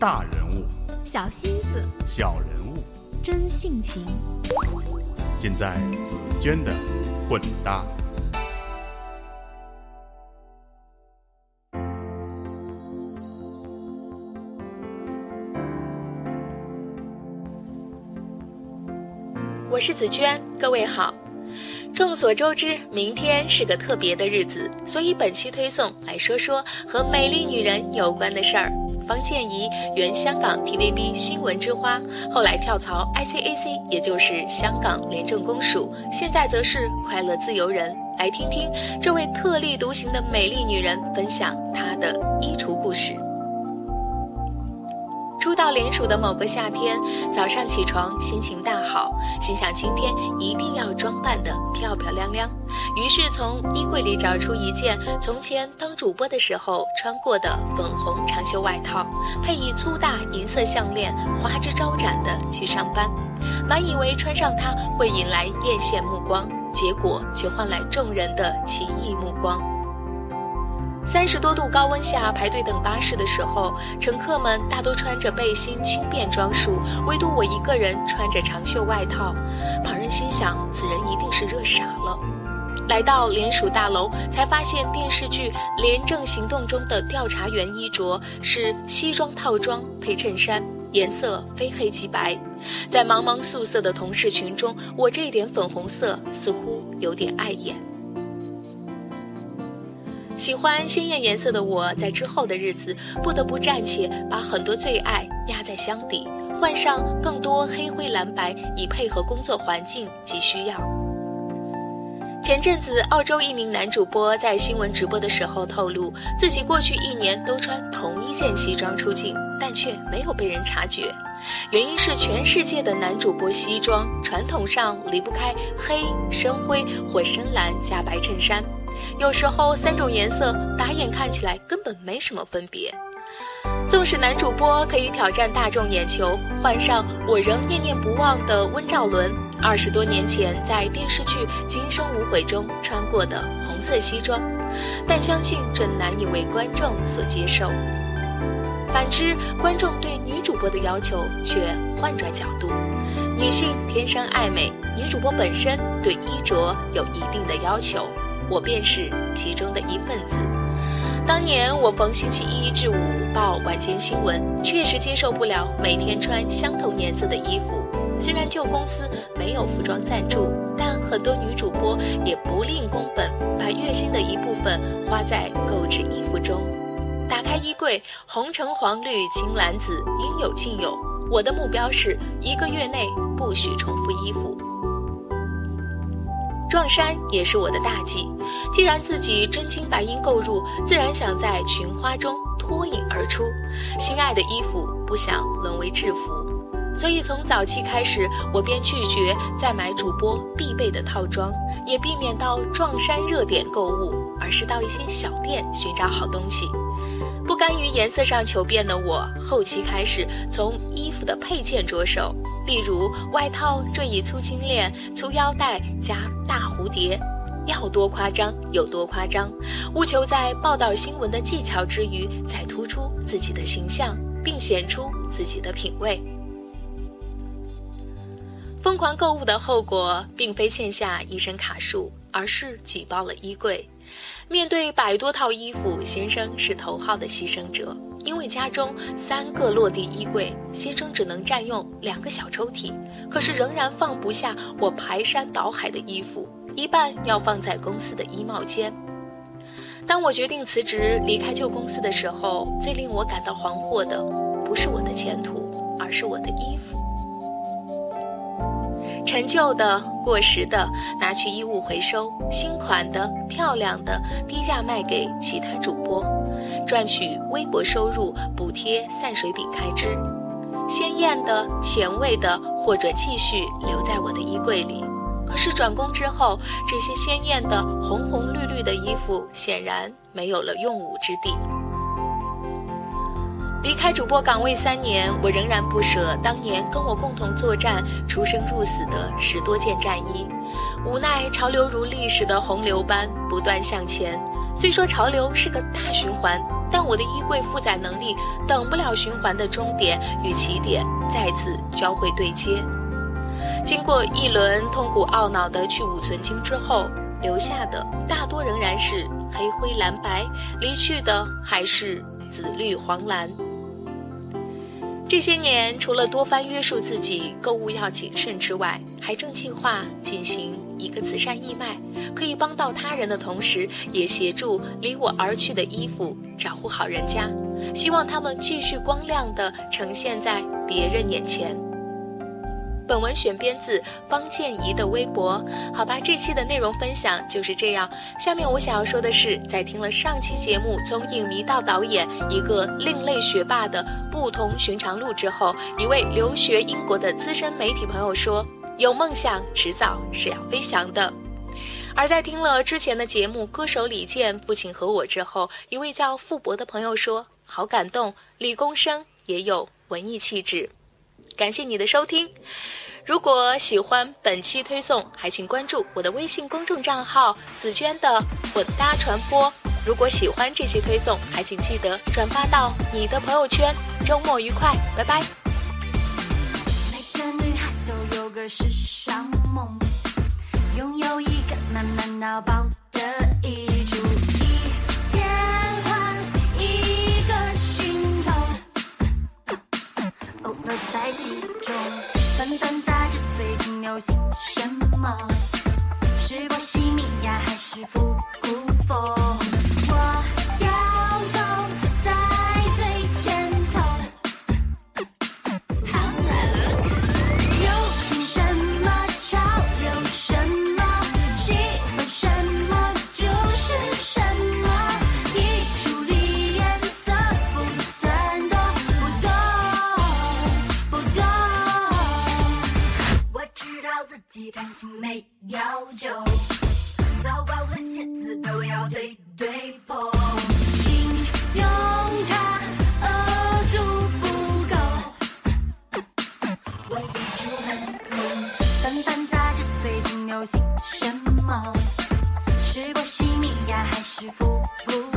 大人物、小心思、小人物，真性情，尽在紫娟的混搭。我是紫娟，各位好。众所周知，明天是个特别的日子，所以本期推送来说说和美丽女人有关的事儿。方健怡，原香港 TVB 新闻之花，后来跳槽 ICAC，也就是香港廉政公署，现在则是快乐自由人。来听听这位特立独行的美丽女人分享她的衣橱故事。初到联署的某个夏天，早上起床心情大好，心想今天一定要装扮得漂漂亮亮。于是从衣柜里找出一件从前当主播的时候穿过的粉红长袖外套，配以粗大银色项链，花枝招展地去上班。满以为穿上它会引来艳羡目光，结果却换来众人的奇异目光。三十多度高温下排队等巴士的时候，乘客们大都穿着背心轻便装束，唯独我一个人穿着长袖外套。旁人心想，此人一定是热傻了。来到联署大楼，才发现电视剧《廉政行动》中的调查员衣着是西装套装配衬衫，颜色非黑即白。在茫茫素色的同事群中，我这点粉红色似乎有点碍眼。喜欢鲜艳颜色的我，在之后的日子不得不暂且把很多最爱压在箱底，换上更多黑灰蓝白，以配合工作环境及需要。前阵子，澳洲一名男主播在新闻直播的时候透露，自己过去一年都穿同一件西装出镜，但却没有被人察觉。原因是全世界的男主播西装传统上离不开黑、深灰或深蓝加白衬衫。有时候三种颜色打眼看起来根本没什么分别。纵使男主播可以挑战大众眼球，换上我仍念念不忘的温兆伦二十多年前在电视剧《今生无悔》中穿过的红色西装，但相信这难以为观众所接受。反之，观众对女主播的要求却换转角度：女性天生爱美，女主播本身对衣着有一定的要求。我便是其中的一份子。当年我逢星期一至五报晚间新闻，确实接受不了每天穿相同颜色的衣服。虽然旧公司没有服装赞助，但很多女主播也不吝工本，把月薪的一部分花在购置衣服中。打开衣柜，红橙黄绿青蓝紫应有尽有。我的目标是一个月内不许重复衣服。撞衫也是我的大忌，既然自己真金白银购入，自然想在群花中脱颖而出。心爱的衣服不想沦为制服，所以从早期开始，我便拒绝再买主播必备的套装，也避免到撞衫热点购物，而是到一些小店寻找好东西。不甘于颜色上求变的我，后期开始从衣服的配件着手。例如，外套缀以粗金链、粗腰带加大蝴蝶，要多夸张有多夸张，务求在报道新闻的技巧之余，再突出自己的形象，并显出自己的品味。疯狂购物的后果，并非欠下一身卡数，而是挤爆了衣柜。面对百多套衣服，先生是头号的牺牲者。因为家中三个落地衣柜，先生只能占用两个小抽屉，可是仍然放不下我排山倒海的衣服，一半要放在公司的衣帽间。当我决定辞职离开旧公司的时候，最令我感到惶惑的，不是我的前途，而是我的衣服。陈旧的、过时的，拿去衣物回收；新款的、漂亮的，低价卖给其他主播。赚取微薄收入，补贴散水饼开支。鲜艳的、前卫的，或者继续留在我的衣柜里。可是转工之后，这些鲜艳的、红红绿绿的衣服显然没有了用武之地。离开主播岗位三年，我仍然不舍当年跟我共同作战、出生入死的十多件战衣。无奈潮流如历史的洪流般不断向前。虽说潮流是个大循环，但我的衣柜负载能力等不了循环的终点与起点再次交汇对接。经过一轮痛苦懊恼的去芜存菁之后，留下的大多仍然是黑灰蓝白，离去的还是紫绿黄蓝。这些年，除了多番约束自己购物要谨慎之外，还正计划进行一个慈善义卖，可以帮到他人的同时，也协助离我而去的衣服找户好人家，希望他们继续光亮地呈现在别人眼前。本文选编自方建怡的微博。好吧，这期的内容分享就是这样。下面我想要说的是，在听了上期节目从影迷到导演一个另类学霸的不同寻常路之后，一位留学英国的资深媒体朋友说：“有梦想，迟早是要飞翔的。”而在听了之前的节目《歌手李健父亲和我》之后，一位叫傅博的朋友说：“好感动，理工生也有文艺气质。”感谢你的收听，如果喜欢本期推送，还请关注我的微信公众账号“紫娟的混搭传播”。如果喜欢这期推送，还请记得转发到你的朋友圈。周末愉快，拜拜。每个女孩都有个时尚梦，拥有一个满满脑包乐在其中翻翻杂志最近流行什么？是波西米亚还是复古风？己感情没要求，包包和鞋子都要对对碰，请用它额度不够，我付出很空。翻翻杂志，最近流行什么？是波西米亚还是复古？